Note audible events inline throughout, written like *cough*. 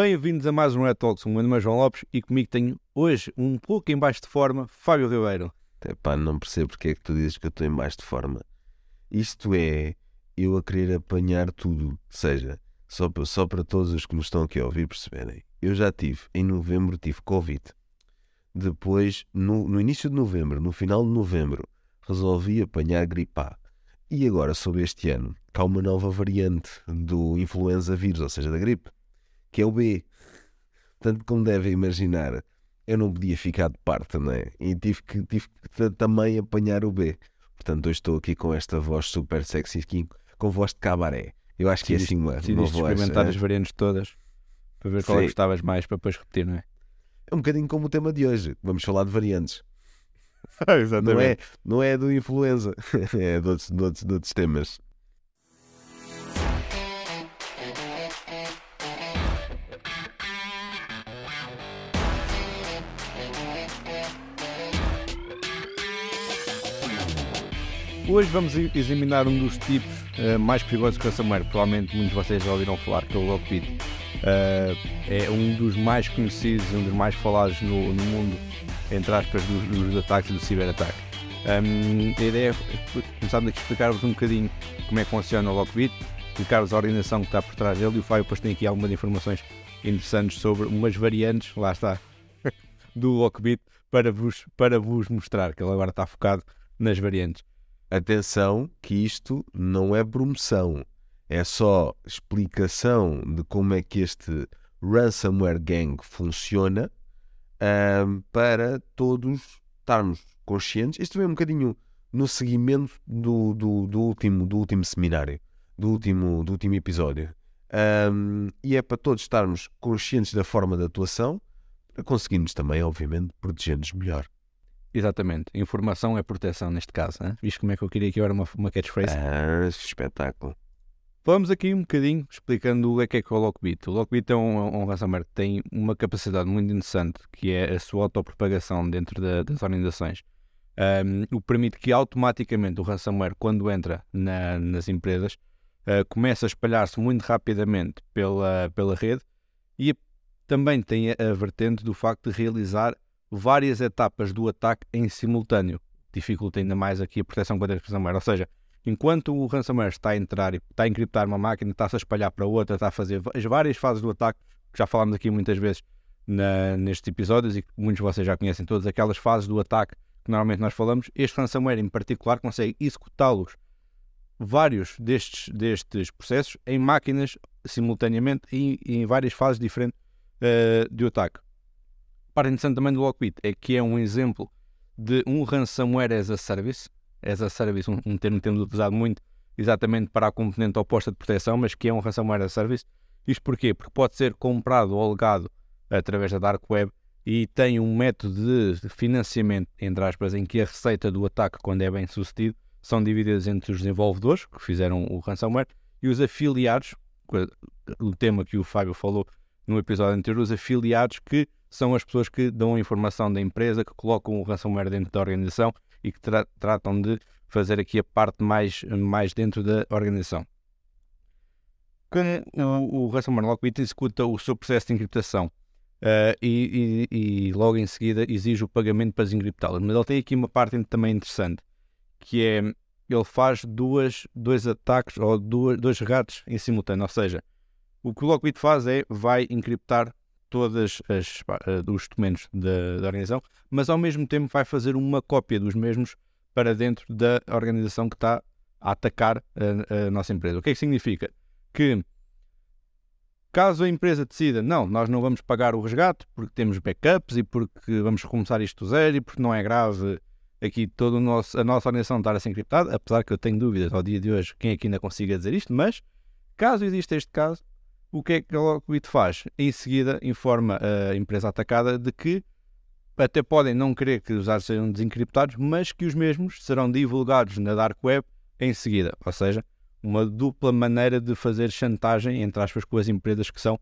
Bem-vindos a mais um Red Talks. O meu nome é João Lopes e comigo tenho hoje, um pouco em baixo de forma, Fábio Ribeiro. Epá, não percebo porque é que tu dizes que eu estou em baixo de forma. Isto é eu a querer apanhar tudo. Ou seja, só, pa- só para todos os que me estão aqui a ouvir perceberem. Eu já tive, em novembro, tive Covid. Depois, no, no início de novembro, no final de novembro, resolvi apanhar gripe. E agora, sobre este ano, que há uma nova variante do influenza vírus, ou seja, da gripe, que é o B. Portanto, como devem imaginar, eu não podia ficar de parte, não é? E tive que, tive que ta- também apanhar o B. Portanto, hoje estou aqui com esta voz super sexy, com voz de cabaré. Eu acho que é assim uma, uma Decidiste voz. experimentar eh, as variantes todas para ver qual é que Sim. gostavas mais para depois repetir, não é? É um bocadinho como o tema de hoje. Vamos falar de variantes. *laughs* Não é, não é do influenza, *laughs* é de outros, de outros, de outros temas. Hoje vamos examinar um dos tipos eh, mais perigosos que o ransomware. Provavelmente muitos de vocês já ouviram falar, que é o Lockbit. Eh, é um dos mais conhecidos, um dos mais falados no, no mundo, entre aspas, dos, dos ataques e do ciberataque. Um, a ideia é começarmos a explicar-vos um bocadinho como é que funciona o Lockbit, explicar-vos a organização que está por trás dele e o Fábio depois tem aqui algumas informações interessantes sobre umas variantes, lá está, *laughs* do Lockbit para vos, para vos mostrar, que ele agora está focado nas variantes. Atenção que isto não é promoção, é só explicação de como é que este ransomware gang funciona ahm, para todos estarmos conscientes. Isto vem um bocadinho no seguimento do, do, do último, do último seminário, do último, do último episódio. Ahm, e é para todos estarmos conscientes da forma de atuação, para conseguirmos também, obviamente, proteger-nos melhor. Exatamente. Informação é proteção neste caso. Hein? Viste como é que eu queria que agora uma, uma catchphrase? Ah, espetáculo. Vamos aqui um bocadinho explicando o que é que é o Lockbit. O Lockbit é um, um ransomware que tem uma capacidade muito interessante, que é a sua autopropagação dentro da- das organizações. Um, o que permite que automaticamente o ransomware, quando entra na- nas empresas, uh, comece a espalhar-se muito rapidamente pela, pela rede e também tem a, a vertente do facto de realizar várias etapas do ataque em simultâneo. Dificulta ainda mais aqui a proteção contra o ransomware. Ou seja, enquanto o ransomware está a entrar e está a encriptar uma máquina, está-se a espalhar para outra, está a fazer as várias fases do ataque, que já falámos aqui muitas vezes na- nestes episódios e que muitos de vocês já conhecem todas aquelas fases do ataque que normalmente nós falamos, este ransomware em particular consegue executá-los vários destes, destes processos em máquinas simultaneamente e, e em várias fases diferentes eh, de ataque. Parte interessante também do Lockbit é que é um exemplo de um ransomware as a service, as a service, um, um termo que temos utilizado muito exatamente para a componente oposta de proteção, mas que é um ransomware as a service. Isto porquê? Porque pode ser comprado ou alegado através da Dark Web e tem um método de financiamento, entre aspas, em que a receita do ataque, quando é bem sucedido, são divididas entre os desenvolvedores que fizeram o ransomware e os afiliados, o tema que o Fábio falou no episódio anterior, os afiliados que são as pessoas que dão informação da empresa, que colocam o ransomware dentro da organização e que tra- tratam de fazer aqui a parte mais, mais dentro da organização. Quando o, o ransomware Lockbit executa o seu processo de encriptação eh, e, e- e logo em seguida exige o pagamento para desencriptá-lo. Mas ele tem aqui uma parte também interessante, que é ele faz duas, dois ataques ou duas, dois resgates em simultâneo. Ou seja, o que o Lockbit faz é vai encriptar todos os documentos da, da organização, mas ao mesmo tempo vai fazer uma cópia dos mesmos para dentro da organização que está a atacar a, a nossa empresa. O que é que significa? Que caso a empresa decida, não, nós não vamos pagar o resgate porque temos backups e porque vamos recomeçar isto do zero e porque não é grave aqui toda a nossa organização estar a ser encriptada, apesar que eu tenho dúvidas ao dia de hoje quem é que ainda consiga dizer isto, mas caso exista este caso, o que é que a Lockbit faz? Em seguida informa a empresa atacada de que até podem não querer que os dados sejam desencriptados, mas que os mesmos serão divulgados na Dark Web em seguida. Ou seja, uma dupla maneira de fazer chantagem, entre aspas, com as empresas que são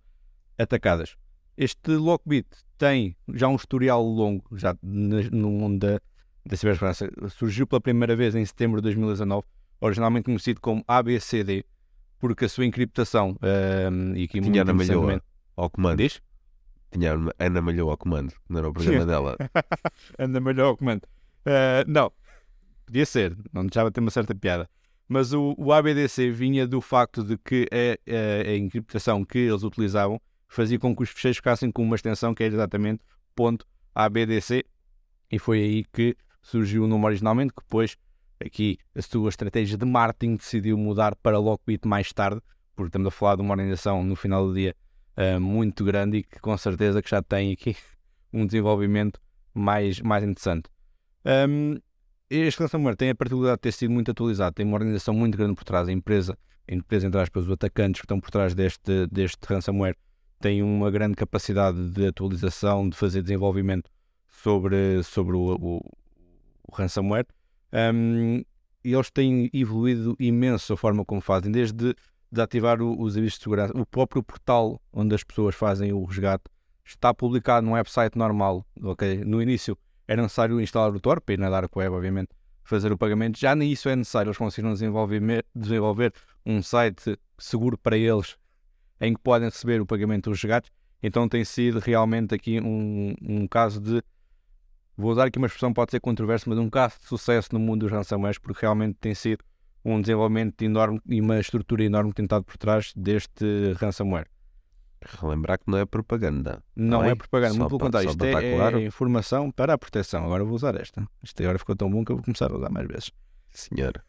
atacadas. Este Lockbit tem já um historial longo, já no mundo da, da cibersegurança. Surgiu pela primeira vez em setembro de 2019, originalmente conhecido como ABCD, porque a sua encriptação um, e aqui Tinha muito na malhoa. interessantemente- ao comando. Diz? Tinha Ana Malhou ao comando, não era o programa dela. *laughs* Anda melhor ao comando. Eh, não, podia ser, não deixava de ter uma certa piada. Mas o, o ABDC vinha do facto de que a, a, a encriptação que eles utilizavam fazia com que os fecheiros ficassem com uma extensão que era exatamente ponto .abdc e foi aí que surgiu o nome originalmente, que depois aqui a sua estratégia de marketing decidiu mudar para Lockbit mais tarde, porque estamos a falar de uma organização no final do dia uh, muito grande e que com certeza que já tem aqui *laughs* um desenvolvimento mais, mais interessante. Um, este ransomware tem a particularidade de ter sido muito atualizado, tem uma organização muito grande por trás, a empresa, a empresa entre aspas, os atacantes que estão por trás deste, deste ransomware têm uma grande capacidade de atualização, de fazer desenvolvimento sobre, sobre o, o, o ransomware. Um, e eles têm evoluído imenso a forma como fazem, desde desativar o, os serviços de segurança. O próprio portal onde as pessoas fazem o resgate está publicado num website normal. Okay? No início era necessário instalar o Tor, para ir na Dark Web, obviamente, fazer o pagamento. Já nem isso é necessário, eles conseguiram desenvolver, desenvolver um site seguro para eles em que podem receber o pagamento dos resgates. Então tem sido realmente aqui um, um caso de. Vou usar aqui uma expressão pode ser controversa, mas um caso de sucesso no mundo dos ransomwares, porque realmente tem sido um desenvolvimento enorme e uma estrutura enorme tentado por trás deste ransomware. Relembrar que não é propaganda. Não é, é propaganda, muito pelo contrário. Isto é, claro. é, informação para a proteção. Agora vou usar esta. Isto agora ficou tão bom que eu vou começar a usar mais vezes. Senhora.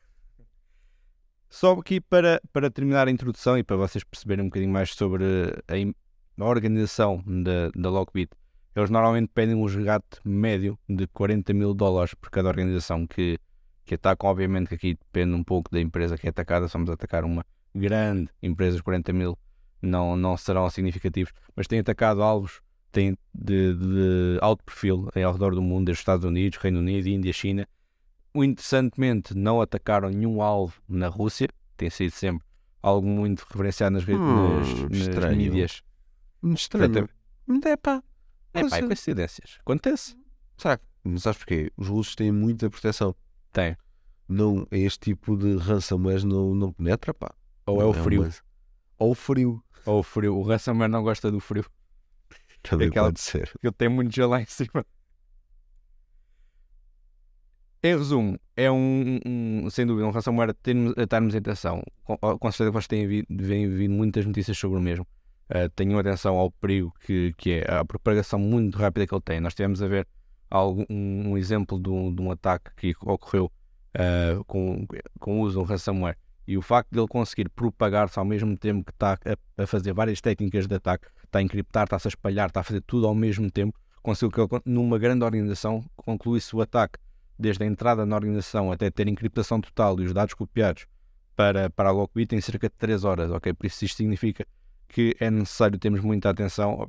Só aqui para, para terminar a introdução e para vocês perceberem um bocadinho mais sobre a, a organização da, da Lockbit, eles normalmente pedem um resgate médio de 40 mil dólares por cada organização que, que atacam. Obviamente que aqui depende um pouco da empresa que é atacada. Se vamos atacar uma grande empresa, 40 mil não, não serão significativos, mas têm atacado alvos têm de, de alto perfil ao redor do mundo, desde Estados Unidos, Reino Unido, Índia, China interessantemente, não atacaram nenhum alvo na Rússia. Tem sido sempre algo muito referenciado nas, hum, nas, nas mídias. Estranho. É pá. É pá, é coincidências. Acontece. Será que, não sabes porquê? Os russos têm muita proteção. Tem. Não, este tipo de ransomware não, não penetra, pá. Ou é o frio. Uma... Ou o frio. Ou o frio. O ransomware não gosta do frio. Também Aquela... pode ser. Eu tenho muito gelo lá em cima. Em resumo, é um, um, sem dúvida, um ransomware a estarmos em atenção. Com, com certeza vocês têm vindo, vindo muitas notícias sobre o mesmo. Uh, tenham atenção ao perigo que, que é a propagação muito rápida que ele tem. Nós tivemos a ver algum, um, exemplo de um, de um, ataque que ocorreu uh, com, com o uso de um ransomware e o facto de ele conseguir propagar-se ao mesmo tempo que está a, a, fazer várias técnicas de ataque, está a encriptar, está-se a espalhar, está a fazer tudo ao mesmo tempo, conseguiu que ele, numa grande organização concluísse o ataque desde a entrada na organização até ter encriptação total e os dados copiados para, para a Lockbit em cerca de 3 horas, ok? Por isso isto significa que é necessário termos muita atenção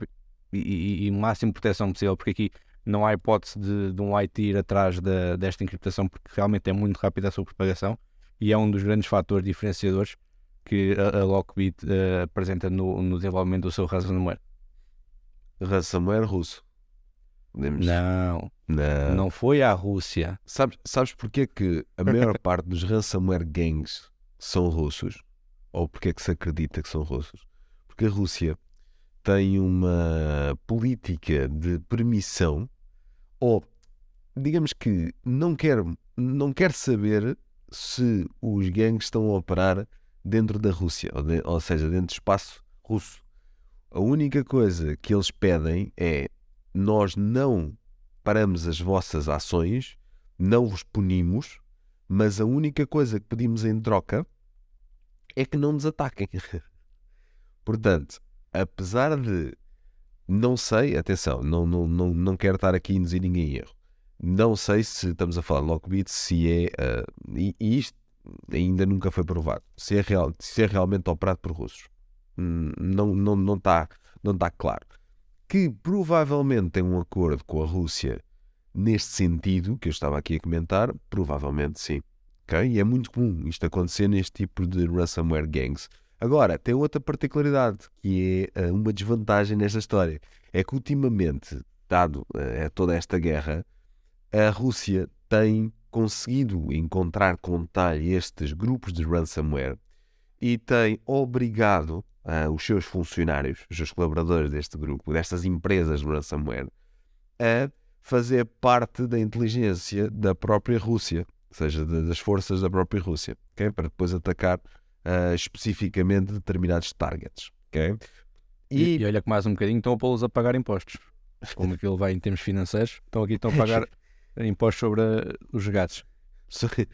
e, e, e máxima proteção possível, porque aqui não há hipótese de, de um IT ir atrás de, desta encriptação, porque realmente é muito rápida a sua propagação e é um dos grandes fatores diferenciadores que a, a Lockbit uh, apresenta no, no, desenvolvimento do seu ransomware. Ransomware russo. Podemos... Não. Não. Não foi à Rússia. Sabes, sabes porque é que a maior *laughs* parte dos ransomware gangs são russos? Ou porque é que se acredita que são russos? Porque a Rússia tem uma política de permissão ou digamos que não quer, não quer saber se os gangues estão a operar dentro da Rússia, ou, de, ou seja, dentro do espaço russo. A única coisa que eles pedem é nós não paramos as vossas ações, não vos punimos, mas a única coisa que pedimos em troca é que não nos ataquem. *laughs* Portanto, apesar de não sei, atenção, não, não, não, não quero estar aqui a induzir ninguém em erro. Não sei se estamos a falar de Lockbit, se é. Uh, e, isto ainda nunca foi provado. Se é, real, se é realmente operado por russos. Hum, não, não, não, está, não está claro que provavelmente tem um acordo com a Rússia neste sentido que eu estava aqui a comentar, provavelmente sim. Okay? E é muito comum isto acontecer neste tipo de ransomware gangs. Agora, tem outra particularidade que é eh, uma desvantagem nesta história. É que ultimamente, dado uh, toda esta guerra, a Rússia tem conseguido encontrar com detalhe estes grupos de ransomware e tem obrigado uh, os seus funcionários, os seus colaboradores deste grupo, destas empresas de ransomware, a fazer parte da inteligência da própria Rússia, ou seja, das forças da própria Rússia, okay? para depois atacar uh, especificamente determinados targets. Okay? E... e... olha que mais um bocadinho estão a pô-los a pagar impostos. Como aquilo vai em termos financeiros, estão aqui estão a pagar *laughs* impostos sobre os gatos. Sobre,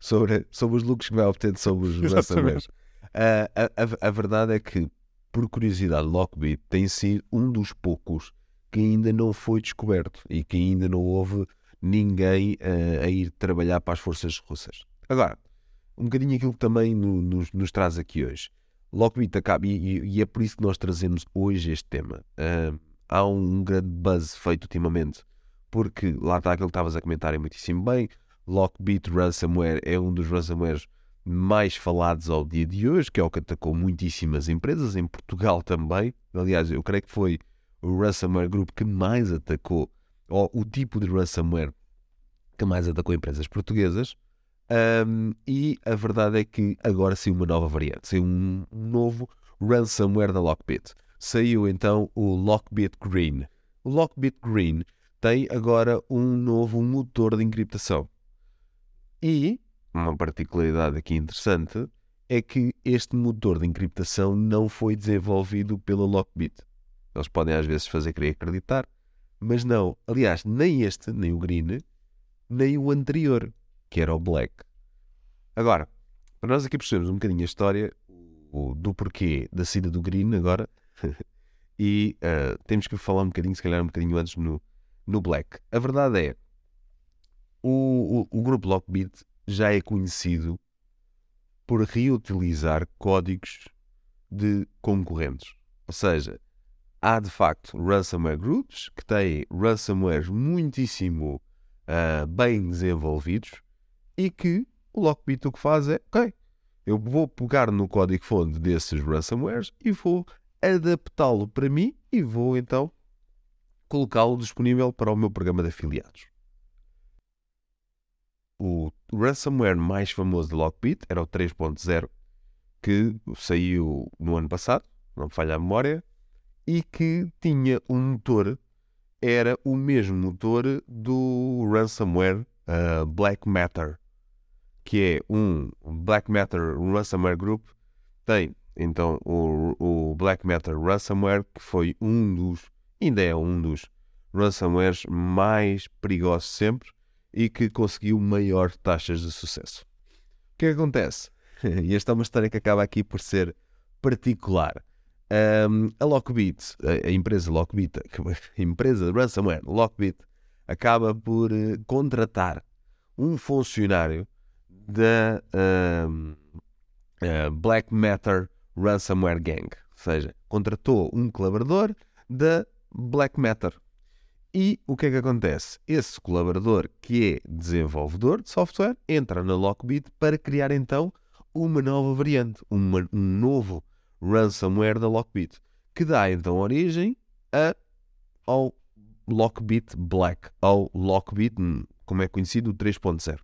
sobre, sobre os lucros que vai obtendo sobre os *laughs* ransomwares. Uh, a, a, a, verdade é que, por curiosidade, Lockbit tem sido um dos poucos que ainda não foi descoberto e que ainda não houve ninguém uh, a ir trabalhar para as forças russas. Agora, um bocadinho aquilo que também no, nos, nos, traz aqui hoje. Lockbit acaba, e, e, é por isso que nós trazemos hoje este tema. Uh, há um grande buzz feito ultimamente, porque lá está aquilo que estavas a comentar é muitíssimo bem. Lockbit Ransomware é um dos ransomwares mais falados ao dia de hoje, que é o que atacou muitíssimas empresas, em Portugal também. Aliás, eu creio que foi o ransomware group que mais atacou, ou o tipo de ransomware que mais atacou empresas portuguesas. Um, e a verdade é que agora saiu uma nova variante, saiu um, novo ransomware da Lockbit. Saiu então o Lockbit Green. O Lockbit Green tem agora um novo motor de encriptação. E uma particularidade aqui interessante é que este motor de encriptação não foi desenvolvido pela Lockbit. Eles podem às vezes fazer querer acreditar, mas não. Aliás, nem este, nem o Green, nem o anterior, que era o Black. Agora, para nós aqui percebermos um bocadinho a história do porquê da saída do Green agora, *laughs* e uh, temos que falar um bocadinho, se calhar um bocadinho antes no, no Black. A verdade é, o, o, o grupo Lockbit já é conhecido por reutilizar códigos de concorrentes. Ou seja, há de facto ransomware groups que têm ransomwares muitíssimo uh, bem desenvolvidos e que o Lockbit o que faz é, ok, eu vou pegar no código-fonte desses ransomwares e vou adaptá-lo para mim e vou então colocá-lo disponível para o meu programa de afiliados. O ransomware mais famoso de Lockbit era o 3.0, que saiu no ano passado, não me falha a memória, e que tinha um motor, era o mesmo motor do ransomware uh, Black Matter, que é um Black Matter Ransomware Group, tem então o, o Black Matter Ransomware, que foi um dos, ainda é um dos ransomwares mais perigosos sempre e que conseguiu maior taxas de sucesso. O que, é acontece? *laughs* e esta é uma história que acaba aqui por ser particular. Um, a Lockbit, a, a, empresa Lockbit, *laughs* a empresa ransomware Lockbit, acaba por uh, contratar um funcionário da uh, Black Matter Ransomware Gang. Ou seja, contratou um colaborador da Black Matter. E o que é que acontece? Esse colaborador, que é desenvolvedor de software, entra na Lockbit para criar então uma nova variante, uma, um novo ransomware da Lockbit, que dá então origem a, ao Lockbit Black, ao Lockbit, hum, como é conhecido, 3.0.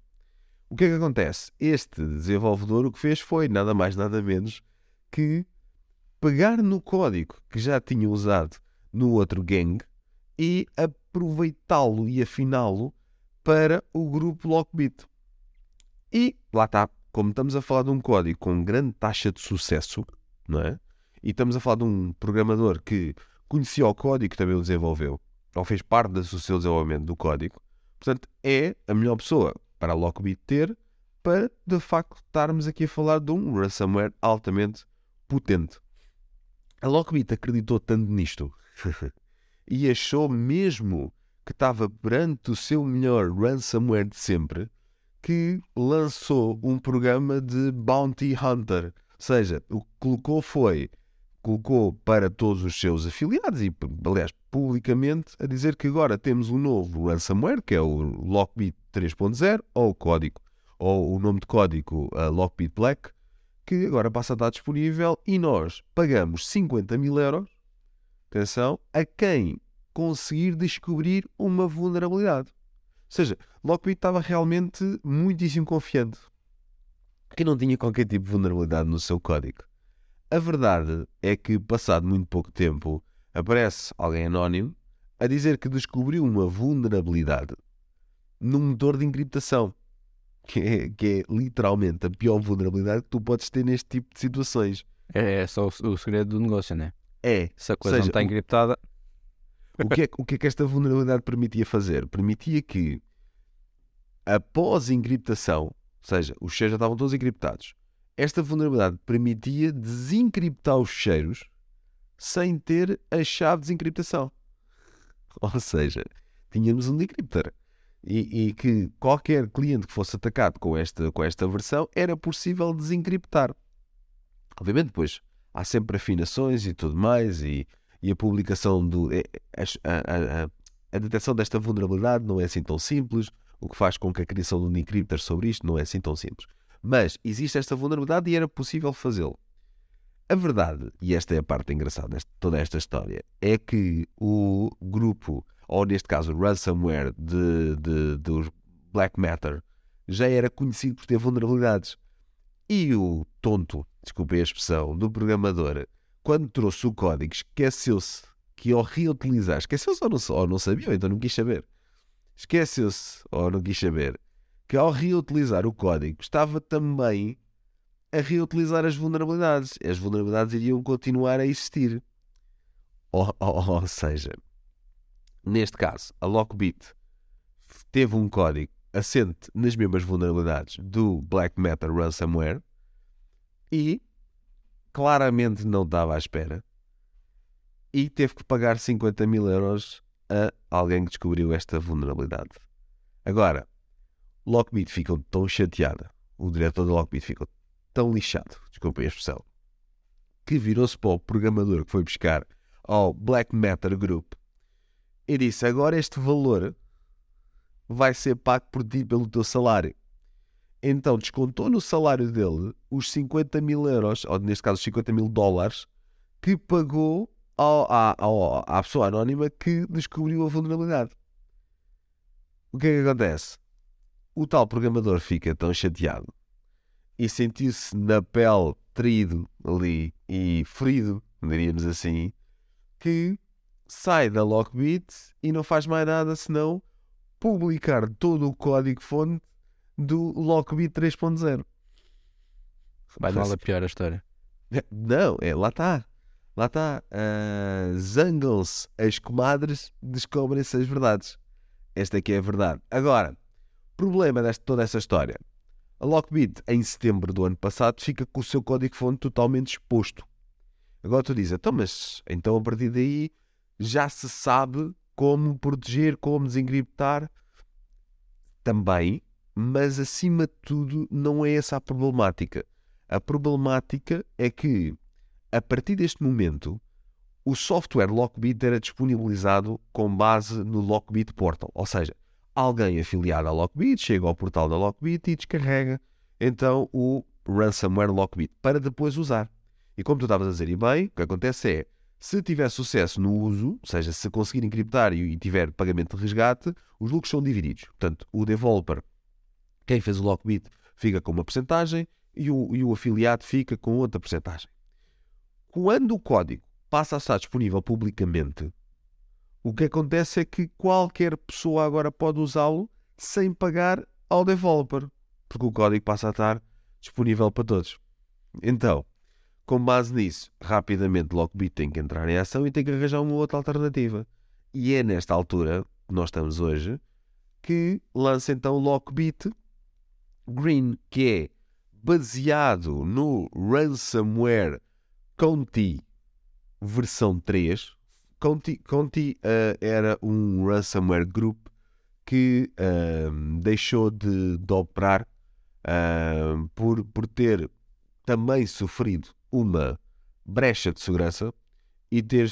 O que é que acontece? Este desenvolvedor o que fez foi nada mais nada menos que pegar no código que já tinha usado no outro gang e aproveitá-lo e afiná-lo para o grupo Lockbit. E lá está, como estamos a falar de um código com grande taxa de sucesso, não é? E estamos a falar de um programador que conhecia o código que também o desenvolveu, ou fez parte do seu desenvolvimento do código. Portanto, é a melhor pessoa para a Lockbit ter para, de facto, estarmos aqui a falar de um ransomware altamente potente. A Lockbit acreditou tanto nisto *laughs* e achou mesmo que estava perante o seu melhor ransomware de sempre que lançou um programa de Bounty Hunter. Ou seja, o que colocou foi colocou para todos os seus afiliados e, aliás, publicamente, a dizer que agora temos um novo ransomware, que é o Lockbit 3.0, ou o código, ou o nome de código uh, Lockbit Black, que agora passa a estar disponível e nós pagamos 50 mil euros, atenção, a quem conseguir descobrir uma vulnerabilidade. Ou seja, Lockbit estava realmente muitíssimo confiante que não tinha qualquer tipo de vulnerabilidade no seu código. A verdade é que, passado muito pouco tempo, aparece alguém anónimo a dizer que descobriu uma vulnerabilidade no motor de encriptação, *laughs* que é, que é literalmente a pior vulnerabilidade que tu podes ter neste tipo de situações. É, é só o, o segredo do negócio, né? É, Se a coisa Seja, não está o- encriptada, o que, é, o que é que esta vulnerabilidade permitia fazer? Permitia que, após a encriptação, ou seja, os cheiros já estavam todos encriptados, esta vulnerabilidade permitia desencriptar os cheiros sem ter a chave de desencriptação. *laughs* Ou seja, tínhamos um decryptor. E, e que qualquer cliente que fosse atacado com esta, com esta versão era possível desencriptar. Obviamente, depois há sempre afinações e tudo mais, e, e a publicação do. é- é- A, a, a, a detecção desta vulnerabilidade não é assim tão simples, o que faz com que a criação de um decryptor sobre isto não é assim tão simples. Mas existe esta vulnerabilidade e era possível fazê-lo. A verdade, e esta é a parte engraçada de toda esta história, é que o grupo, ou neste caso o ransomware de, de, dos Black Matter, já era conhecido por ter vulnerabilidades. E o tonto, desculpem a expressão, do programador, quando trouxe o código, esqueceu-se que ao reutilizar, esqueceu-se ou não, ou não sabia, ou então não quis saber, esqueceu-se ou não quis saber, que ao reutilizar o código estava também a reutilizar as vulnerabilidades. As vulnerabilidades iriam continuar a existir. Ou, ou- ou seja, neste caso, a Lockbit teve um código assente nas mesmas vulnerabilidades do Black Matter Ransomware e claramente não estava à espera e teve que pagar 50 mil euros a alguém que descobriu esta vulnerabilidade. Agora, Lockbit ficou tão chateada, o diretor da Lockbit ficou tão lixado, desculpem a expressão, que virou-se para o programador que foi buscar ao Black Matter Group e disse: Agora este valor vai ser pago por ti pelo teu salário. Então descontou no salário dele os 50 mil euros, ou neste caso os 50 mil dólares, que pagou ao, à, ao- à pessoa anónima que descobriu a vulnerabilidade. O que é que acontece? O tal programador fica tão chateado e sentiu-se na pele traído ali e ferido, diríamos assim, que sai da Lockbit e não faz mais nada senão publicar todo o código-fonte do Lockbit 3.0. vai mal a pior a história. *laughs* Não, é, lá está. Lá está. Ah, Zangam-se as comadres, descobrem-se as verdades. Esta é que é a verdade. Agora, problema desta toda essa história. A Lockbit, em setembro do ano passado, fica com o seu código-fonte totalmente exposto. Agora tu dizes, então, mas então a partir daí já se sabe como proteger, como desencriptar. Também, mas acima de tudo, não é essa a problemática. A problemática é que, a partir deste momento, o software Lockbit era disponibilizado com base no Lockbit Portal. Ou seja, alguém afiliado à Lockbit chega ao portal da Lockbit e descarrega então o ransomware Lockbit para depois usar. E como tu estavas a dizer, e bem, o que acontece é, se tiver sucesso no uso, ou seja, se conseguir encriptar e tiver pagamento de resgate, os lucros são divididos. Portanto, o developer, quem fez o Lockbit, fica com uma porcentagem e o, e o afiliado fica com outra porcentagem. Quando o código passa a estar disponível publicamente, o que acontece é que qualquer pessoa agora pode usá-lo sem pagar ao developer, porque o código passa a estar disponível para todos. Então, com base nisso, rapidamente Lockbit tem que entrar em ação e tem que arranjar uma outra alternativa. E é nesta altura que nós estamos hoje que lança então Lockbit Green, que é baseado no ransomware Conti versão 3. Conti, Conti eh, era um ransomware group que ahm, deixou de, de operar ahm, por, por ter também sofrido uma brecha de segurança e ter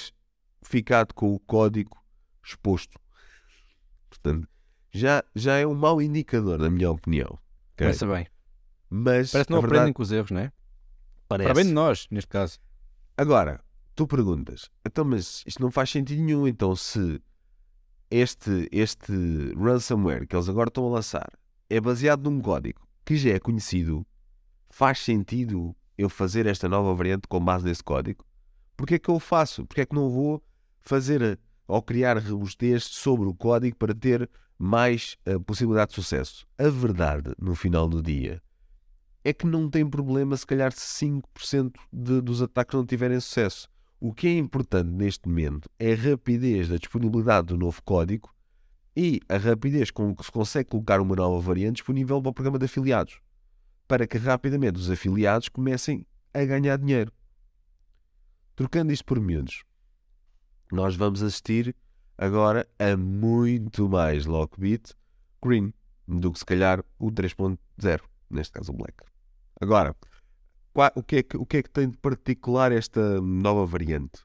ficado com o código exposto. Portanto, já, já é um mau indicador, na minha opinião. ok? Começa bem. Mas Parece que não verdade aprendem com os erros, não é? parece. Para bem de nós, neste caso. Agora, tu perguntas, então, mas isto não faz sentido nenhum. Então, se este, este ransomware que eles agora estão a lançar é baseado num código que já é conhecido, faz sentido eu fazer esta nova variante com base nesse código, porque é que eu o faço? Porque é que não vou fazer ou criar robustez sobre o código para ter mais uh, possibilidade de sucesso? A verdade, no final do dia, é que não tem problema se calhar se 5% de, dos ataques não tiverem sucesso. O que é importante neste momento é a rapidez da disponibilidade do novo código e a rapidez com que se consegue colocar uma nova variante disponível para o programa de afiliados, para que rapidamente os afiliados comecem a ganhar dinheiro. Trocando isto por miúdos, nós vamos assistir agora a muito mais Lockbit Green do que se calhar o 3.0, neste caso o Black. Agora, o que, é que, o que é que tem de particular esta nova variante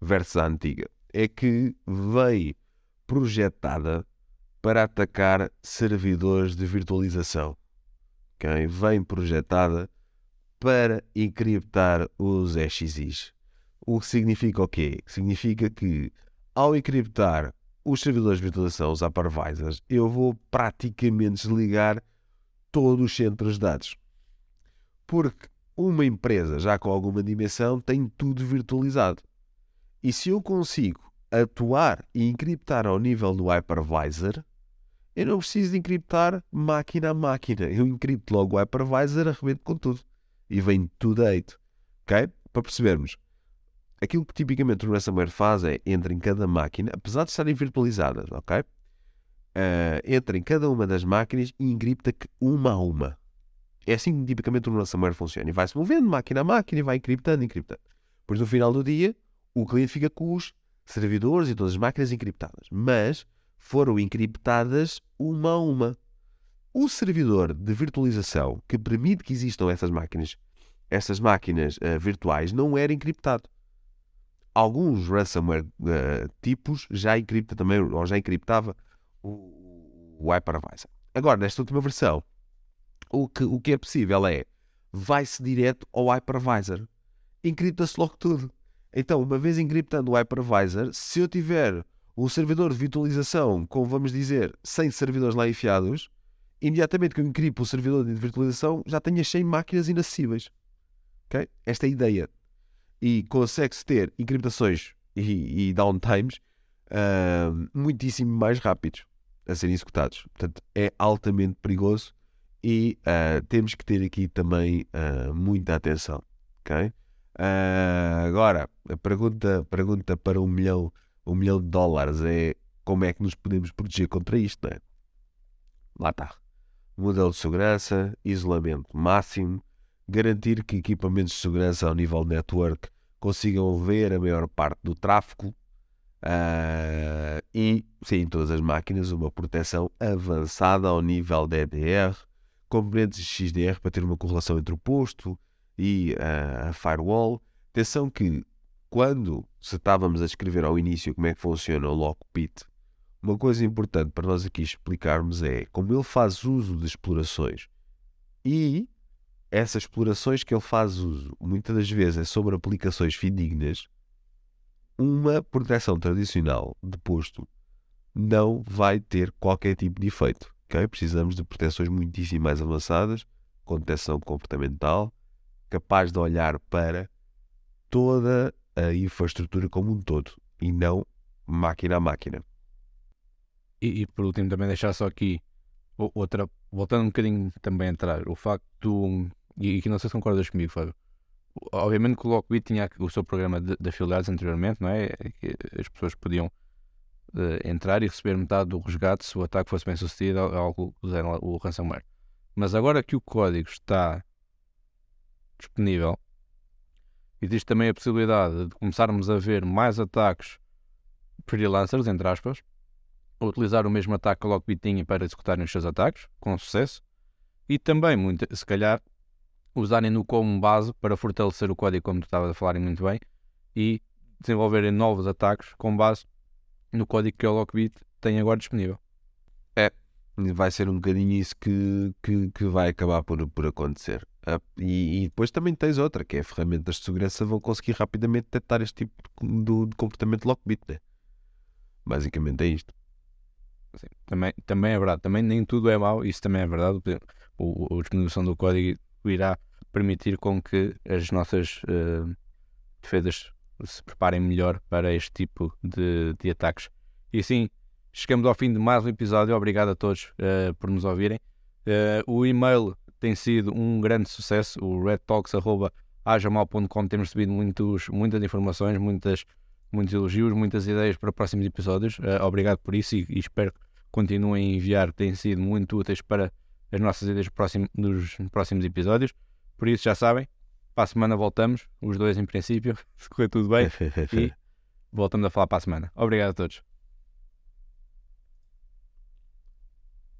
versus a antiga? É que veio projetada para atacar servidores de virtualização. Okay? Vem projetada para encriptar os EXIs. O que significa o quê? Significa que ao encriptar os servidores de virtualização, os hypervisors, eu vou praticamente desligar todos os centros de dados. Porque uma empresa já com alguma dimensão tem tudo virtualizado. E se eu consigo atuar e encriptar ao nível do hypervisor, eu não preciso de encriptar máquina a máquina. Eu encripto logo o hypervisor, arrebento com tudo. E vem tudo deito. Ok? Para percebermos. Aquilo que tipicamente o ransomware faz é entra em cada máquina, apesar de estarem virtualizadas, ok? Uh, entra em cada uma das máquinas e encripta uma a uma. É assim que tipicamente o ransomware funciona. E vai-se movendo máquina a máquina e vai encriptando, encriptando. Pois no final do dia, o cliente fica com os servidores e todas as máquinas encriptadas. Mas foram encriptadas uma a uma. O servidor de virtualização que permite que existam essas máquinas, essas máquinas uh, virtuais, não era encriptado alguns ransomware uh, tipos já encripta também, ou já encriptava o, o hypervisor. Agora, nesta última versão, o que, o que é possível é vai-se direto ao hypervisor. Encripta-se logo tudo. Então, uma vez encriptando o hypervisor, se eu tiver um servidor de virtualização com, vamos dizer, 100 servidores lá enfiados, imediatamente que eu encripo o servidor de virtualização, já tenho as 100 máquinas inacessíveis. Okay? Esta é a ideia e consegue-se ter encriptações e, e downtimes uh, muitíssimo mais rápidos a serem executados. Portanto, é altamente perigoso e uh, temos que ter aqui também uh, muita atenção. Okay? agora, a pergunta, pergunta para um milhão, um milhão de dólares é como é que nos podemos proteger contra isto? é? Lá está. Modelo de segurança, isolamento máximo, garantir que equipamentos de segurança ao nível network consigam ver a maior parte do tráfego uh, e, sim, em todas as máquinas, uma proteção avançada ao nível de EDR, componentes XDR para ter uma correlação entre o posto e uh, a firewall. Atenção que quando se estávamos a escrever ao início como é que funciona o Lockpit, uma coisa importante para nós aqui explicarmos é como ele faz uso de explorações e essas explorações que ele faz uso, muitas das vezes é sobre aplicações fidedignas, uma proteção tradicional de posto não vai ter qualquer tipo de efeito. Okay? Precisamos de proteções muitíssimo mais avançadas, com detecção comportamental, capaz de olhar para toda a infraestrutura como um todo e não máquina a máquina. E, e por último, também deixar só aqui outra, voltando um bocadinho também a entrar, o facto e aqui não sei se concordas comigo, Fábio. Obviamente que o Lockbit tinha o seu programa de, de afiliados anteriormente, não é? As pessoas podiam entrar e receber metade do resgate se o ataque fosse bem sucedido, algo usaram o ransomware. Mas agora que o código está disponível, existe também a possibilidade de começarmos a ver mais ataques freelancers, entre aspas, a utilizar o mesmo ataque que o Lockbit tinha para executarem os seus ataques, com sucesso, e também, muito, se calhar, usarem-no como base para fortalecer o código, como tu estavas a falar muito bem, e desenvolverem novos ataques com base no código que o Lockbit tem agora disponível. É, vai ser um bocadinho isso que, que, que vai acabar por, por acontecer. Ah, e, e, depois também tens outra, que é ferramentas de segurança vão conseguir rapidamente detectar este tipo de, de comportamento de Lockbit. Né? Basicamente é isto. Sim, também, também é verdade. Também nem tudo é mau, isso também é verdade. O, a disponibilização do código irá permitir com que as nossas uh, defesas se preparem melhor para este tipo de, de ataques. E assim, chegamos ao fim de mais um episódio. Obrigado a todos uh, por nos ouvirem. Uh, o e-mail tem sido um grande sucesso, o redtalks.ajamal.com. Temos recebido muitos, muitas informações, muitas, muitos elogios, muitas ideias para próximos episódios. Uh, obrigado por isso e, e, espero que continuem a enviar, têm sido muito úteis para as nossas ideias próximo, nos próximos episódios. Por isso, já sabem, para a semana voltamos, os dois em princípio, *laughs* se correr tudo bem, *laughs* e voltamos a falar para a semana. Obrigado a todos.